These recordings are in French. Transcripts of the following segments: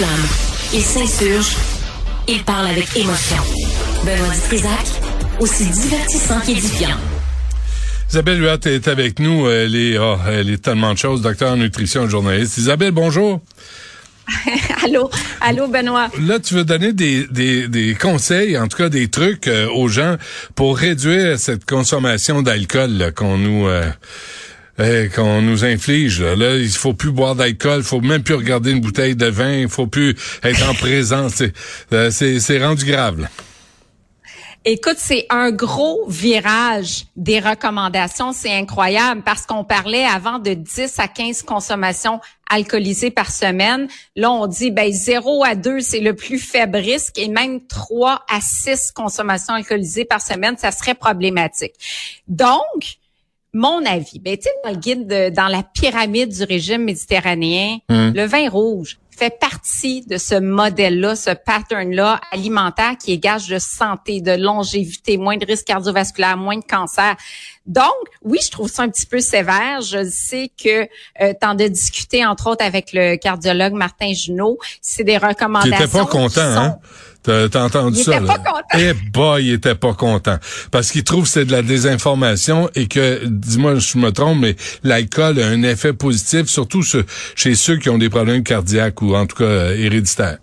s'enflamme, il s'insurge, il parle avec émotion. Benoît Dutrisac, aussi divertissant qu'édifiant. Isabelle Huot est avec nous. Elle est, oh, elle est tellement de choses, docteur en nutrition, journaliste. Isabelle, bonjour. allô, allô, Benoît? Là, tu veux donner des, des, des conseils, en tout cas des trucs euh, aux gens pour réduire cette consommation d'alcool qu'on nous euh, qu'on nous inflige. Là. là, il faut plus boire d'alcool, il faut même plus regarder une bouteille de vin, il faut plus être en présence. Euh, c'est c'est rendu grave. Là. Écoute, c'est un gros virage des recommandations. C'est incroyable parce qu'on parlait avant de 10 à 15 consommations alcoolisées par semaine. Là, on dit ben 0 à 2, c'est le plus faible risque et même 3 à 6 consommations alcoolisées par semaine, ça serait problématique. Donc, mon avis, ben, tu sais, dans le guide, de, dans la pyramide du régime méditerranéen, hum. le vin rouge, fait partie de ce modèle-là, ce pattern-là alimentaire qui est gage de santé, de longévité, moins de risques cardiovasculaires, moins de cancer. Donc, oui, je trouve ça un petit peu sévère. Je sais que euh, tu en as discuté, entre autres, avec le cardiologue Martin Junot. C'est des recommandations. Tu pas content, hein? T'as entendu il ça? Était pas content. Eh boy, il était pas content. Parce qu'il trouve que c'est de la désinformation et que, dis-moi je me trompe, mais l'alcool a un effet positif, surtout chez ceux qui ont des problèmes cardiaques ou en tout cas euh, héréditaires.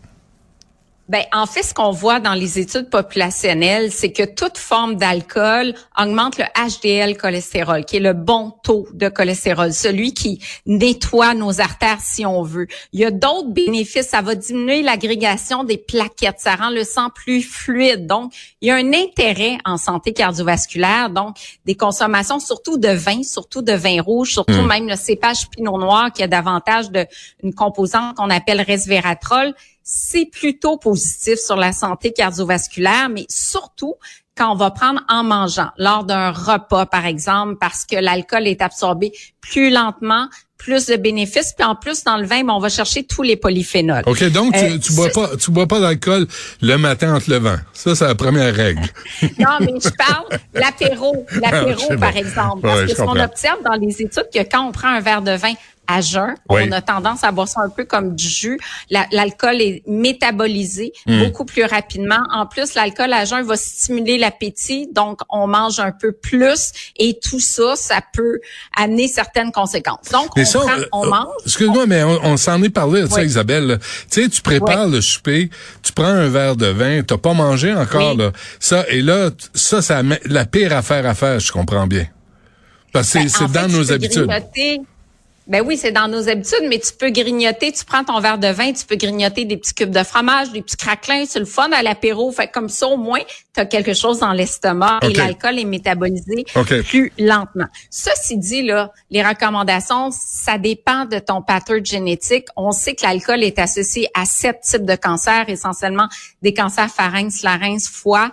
Ben, en fait, ce qu'on voit dans les études populationnelles, c'est que toute forme d'alcool augmente le HDL cholestérol, qui est le bon taux de cholestérol, celui qui nettoie nos artères si on veut. Il y a d'autres bénéfices. Ça va diminuer l'agrégation des plaquettes. Ça rend le sang plus fluide. Donc, il y a un intérêt en santé cardiovasculaire. Donc, des consommations surtout de vin, surtout de vin rouge, surtout hmm. même le cépage pinot noir qui a davantage de une composante qu'on appelle resveratrol c'est plutôt positif sur la santé cardiovasculaire, mais surtout quand on va prendre en mangeant, lors d'un repas, par exemple, parce que l'alcool est absorbé plus lentement, plus de bénéfices, puis en plus dans le vin, ben, on va chercher tous les polyphénols. Ok, donc tu, euh, tu bois pas, tu bois pas d'alcool le matin en te levant. Ça, c'est la première règle. non, mais je parle l'apéro, l'apéro ah, par exemple, parce que ce qu'on observe dans les études, que quand on prend un verre de vin à jeun. On a tendance à boire ça un peu comme du jus. L'alcool est métabolisé hmm. beaucoup plus rapidement. En plus, l'alcool à jeun va stimuler l'appétit, donc on mange un peu plus et tout ça, ça peut amener certaines conséquences. Donc, on, prend, euh, on mange. Excuse-moi, mais on, s'en est parlé, tu Isabelle. Tu sais, tu prépares le souper, tu prends un verre de vin, t'as pas mangé encore, là. Ça, et là, ça, ça la pire affaire à faire, je comprends bien. Parce que c'est ben, dans nos habitudes. Ben oui, c'est dans nos habitudes, mais tu peux grignoter, tu prends ton verre de vin, tu peux grignoter des petits cubes de fromage, des petits craquelins, c'est le fun à l'apéro. Fait comme ça, au moins, tu as quelque chose dans l'estomac et l'alcool est métabolisé plus lentement. Ceci dit, là, les recommandations, ça dépend de ton pattern génétique. On sait que l'alcool est associé à sept types de cancers, essentiellement des cancers pharynx, larynx, foie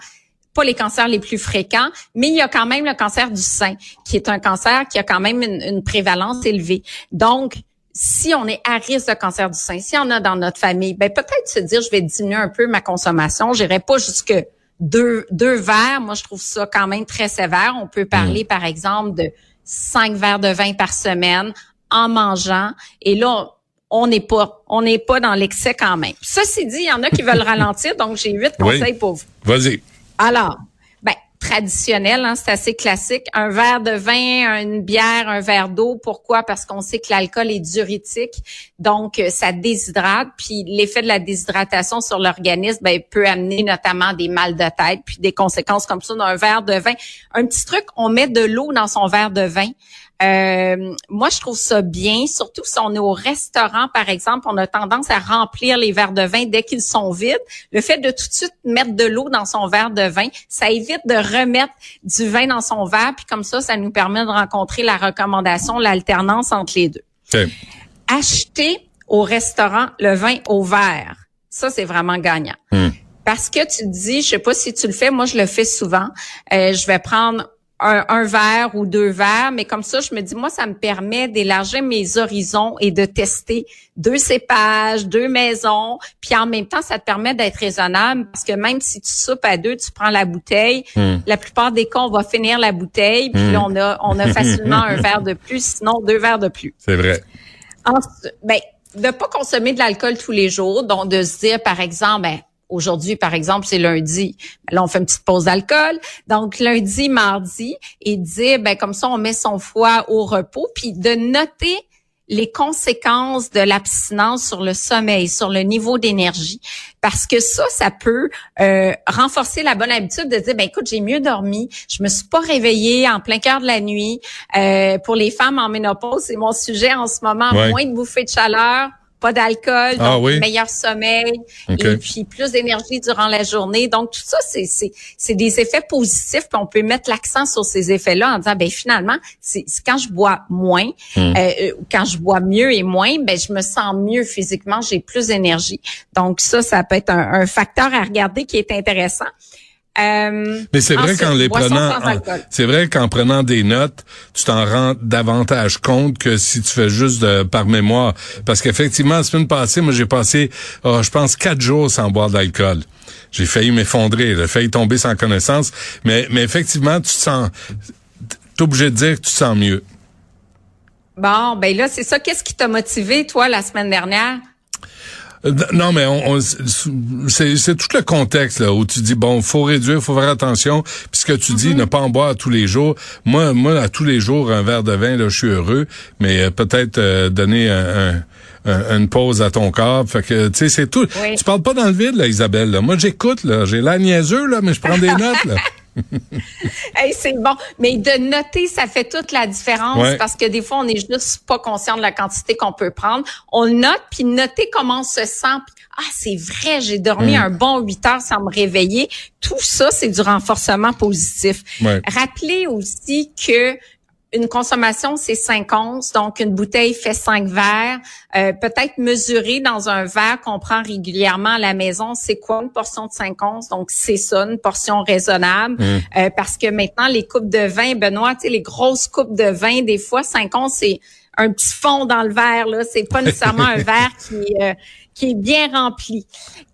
pas les cancers les plus fréquents, mais il y a quand même le cancer du sein, qui est un cancer qui a quand même une, prévalence élevée. Donc, si on est à risque de cancer du sein, si on a dans notre famille, ben peut-être se dire je vais diminuer un peu ma consommation. J'irai pas jusque deux, deux verres. Moi, je trouve ça quand même très sévère. On peut parler, mm. par exemple, de cinq verres de vin par semaine en mangeant. Et là, on n'est pas, on n'est pas dans l'excès quand même. Ceci dit, il y en a qui veulent ralentir, donc j'ai huit conseils pour vous. Vas-y. Alors, ben, traditionnel, hein, c'est assez classique. Un verre de vin, une bière, un verre d'eau. Pourquoi? Parce qu'on sait que l'alcool est diurétique, donc euh, ça déshydrate. Puis l'effet de la déshydratation sur l'organisme ben, peut amener notamment des mal de tête, puis des conséquences comme ça d'un verre de vin. Un petit truc, on met de l'eau dans son verre de vin. Euh, moi, je trouve ça bien, surtout si on est au restaurant, par exemple, on a tendance à remplir les verres de vin dès qu'ils sont vides. Le fait de tout de suite mettre de l'eau dans son verre de vin, ça évite de remettre du vin dans son verre, puis comme ça, ça nous permet de rencontrer la recommandation, l'alternance entre les deux. Acheter au restaurant le vin au verre, ça, c'est vraiment gagnant. Hmm. Parce que tu dis, je sais pas si tu le fais, moi je le fais souvent. Euh, je vais prendre un, verre ou deux verres, mais comme ça, je me dis, moi, ça me permet d'élargir mes horizons et de tester deux cépages, deux maisons, puis en même temps, ça te permet d'être raisonnable parce que même si tu soupes à deux, tu prends la bouteille. Hmm. La plupart des cas, on va finir la bouteille, puis hmm. on a on a facilement un verre de plus, sinon deux verres de plus. C'est vrai. ben, de pas consommer de l'alcool tous les jours, donc de se dire, par exemple, ben, Aujourd'hui, par exemple, c'est lundi. Là, on fait une petite pause d'alcool. Donc, lundi, mardi, et dire, ben, comme ça, on met son foie au repos, puis de noter les conséquences de l'abstinence sur le sommeil, sur le niveau d'énergie, parce que ça, ça peut euh, renforcer la bonne habitude de dire, ben écoute, j'ai mieux dormi, je me suis pas réveillée en plein cœur de la nuit. Euh, pour les femmes en ménopause, c'est mon sujet en ce moment, moins de bouffées de chaleur, pas d'alcool, ah donc meilleur sommeil et puis plus d'énergie durant la journée. Donc tout ça, c'est c'est des effets positifs. Puis on peut mettre l'accent sur ces effets-là en disant ben finalement, c'est quand je bois moins, hmm. euh, euh, quand je bois mieux et moins, ben je me sens mieux physiquement, j'ai plus d'énergie. Donc ça, ça peut être un facteur à regarder qui est intéressant. Euh, Mais c'est vrai qu'en les prenant, c'est vrai qu'en prenant des notes, tu t'en rends davantage compte que si tu fais juste de, par mémoire. Parce qu'effectivement, la semaine passée, moi j'ai passé, oh, je pense, quatre jours sans boire d'alcool. J'ai failli m'effondrer, j'ai failli tomber sans connaissance. Mais, mais effectivement, tu te sens, t'es obligé de dire que tu te sens mieux. Bon, ben là, c'est ça. Qu'est-ce qui t'a motivé, toi, la semaine dernière? Euh, non, mais on, c'est tout le contexte là où tu dis bon, faut réduire, faut faire attention. Puis ce que tu dis, mm-hmm. ne pas en boire tous les jours. Moi, moi, à tous les jours, un verre de vin, là, je suis heureux. Mais euh, peut-être euh, donner un, une pause à ton corps. Fait que, tu sais, c'est tout. Tu parles pas dans le vide, là, Isabelle. Là. Moi, j'écoute, là. J'ai l'air niaiseux, là, mais je prends des notes, là. Hey, c'est bon. Mais de noter, ça fait toute la différence parce que des fois, on n'est juste pas conscient de la quantité qu'on peut prendre. On note, puis noter comment on se sent. ah, c'est vrai, j'ai dormi un bon 8 heures sans me réveiller. Tout ça, c'est du renforcement positif. Rappelez aussi que une consommation, c'est 5 onces, donc une bouteille fait 5 verres. Euh, peut-être mesurer dans un verre qu'on prend régulièrement à la maison, c'est quoi une portion de 5 onces? Donc, c'est ça, une portion raisonnable. Mmh. Euh, parce que maintenant, les coupes de vin, Benoît, tu sais, les grosses coupes de vin, des fois, 5 onces, c'est un petit fond dans le verre. Là, c'est pas nécessairement un verre qui euh, qui est bien rempli.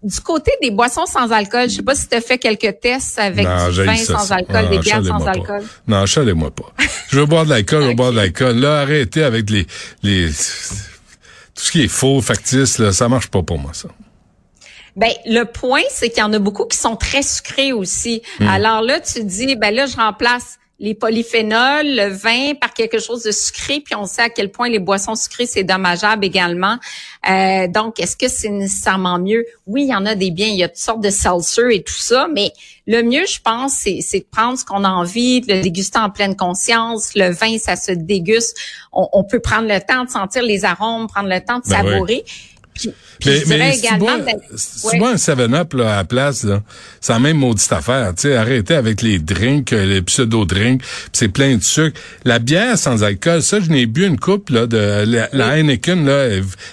Du côté des boissons sans alcool, je sais pas si tu as fait quelques tests avec du vin sans alcool, des bières sans alcool. Non, chalez-moi pas. je veux boire de l'alcool, je veux boire de l'alcool. Là, arrêtez avec les les tout ce qui est faux, factice, là, ça marche pas pour moi ça. Ben le point, c'est qu'il y en a beaucoup qui sont très sucrés aussi. Hmm. Alors là, tu dis, ben là, je remplace les polyphénols, le vin par quelque chose de sucré, puis on sait à quel point les boissons sucrées, c'est dommageable également. Euh, donc, est-ce que c'est nécessairement mieux? Oui, il y en a des biens, il y a toutes sortes de seltzer et tout ça, mais le mieux, je pense, c'est, de prendre ce qu'on a envie, de le déguster en pleine conscience. Le vin, ça se déguste. On, peut prendre le temps de sentir les arômes, prendre le temps de ben savourer mais, mais si également, tu bois, un 7-Up à la place, c'est la même maudite affaire. Tu sais, arrêtez avec les drinks, euh, les pseudo-drinks, c'est plein de sucre. La bière sans alcool, ça, je n'ai bu une coupe là, de la, Heineken, là,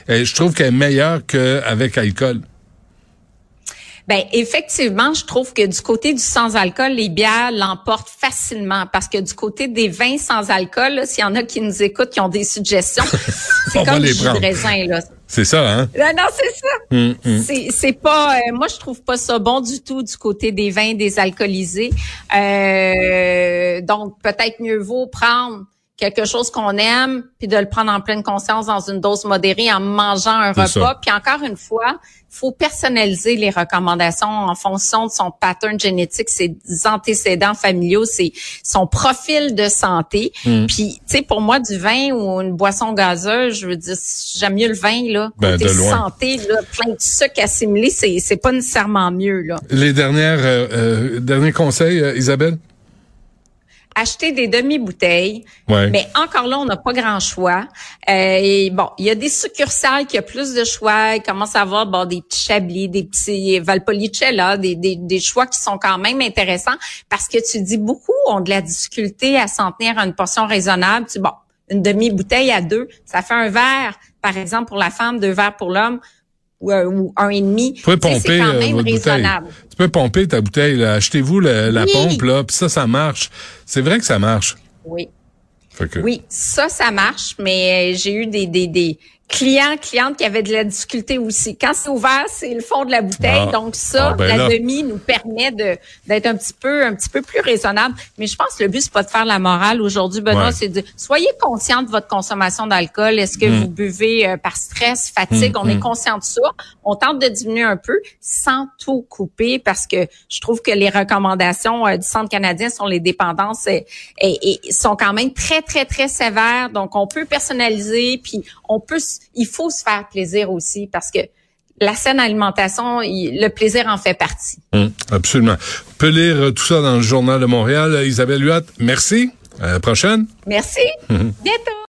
je trouve qu'elle est meilleure qu'avec alcool. Ben effectivement, je trouve que du côté du sans alcool, les bières l'emportent facilement parce que du côté des vins sans alcool, s'il y en a qui nous écoutent, qui ont des suggestions, c'est comme du jus de raisin là. C'est ça, hein? Non, non c'est ça. Hum, hum. C'est pas. Euh, moi, je trouve pas ça bon du tout du côté des vins désalcoolisés. Euh, donc, peut-être mieux vaut prendre quelque chose qu'on aime, puis de le prendre en pleine conscience dans une dose modérée en mangeant un repas. Puis encore une fois, faut personnaliser les recommandations en fonction de son pattern génétique, ses antécédents familiaux, c'est son profil de santé. Hmm. Puis, tu sais, pour moi, du vin ou une boisson gazeuse, je veux dire, j'aime mieux le vin là. Ben, côté santé, là, plein de sucre assimilé, c'est c'est pas nécessairement mieux là. Les dernières euh, euh derniers conseils, euh, Isabelle? Acheter des demi-bouteilles. Mais encore là, on n'a pas grand choix. Euh, bon, il y a des succursales qui ont plus de choix. Il commence à avoir bon, des petits chablis, des petits Valpolicella, des, des, des choix qui sont quand même intéressants parce que tu dis beaucoup ont de la difficulté à s'en tenir à une portion raisonnable. Tu bon, une demi-bouteille à deux, ça fait un verre, par exemple, pour la femme, deux verres pour l'homme ou, un et demi. c'est quand euh, même raisonnable. Tu peux pomper ta bouteille. Achetez-vous la pompe là, puis ça, ça marche. C'est vrai que ça marche. Oui. Oui, ça, ça marche, mais j'ai eu des, des, des, clients, clientes qui avaient de la difficulté aussi. Quand c'est ouvert, c'est le fond de la bouteille. Ah. Donc ça, Ah, ben la là. demi nous permet de d'être un petit peu un petit peu plus raisonnable. Mais je pense que le but c'est pas de faire la morale aujourd'hui, Benoît, Ouais. c'est de soyez conscient de votre consommation d'alcool. Est-ce que Mm. vous buvez euh, par stress, fatigue? Mm, On est mm. conscient de ça. On tente de diminuer un peu sans tout couper parce que je trouve que les recommandations euh, du Centre canadien sur les dépendances euh, et, et sont quand même très très très sévères. Donc on peut personnaliser puis on peut il faut se faire plaisir aussi parce que la saine alimentation, il- le plaisir en fait partie. Hum, absolument. On peut lire euh, tout ça dans le Journal de Montréal. Isabelle Huot, merci. À la prochaine. Merci. Bientôt.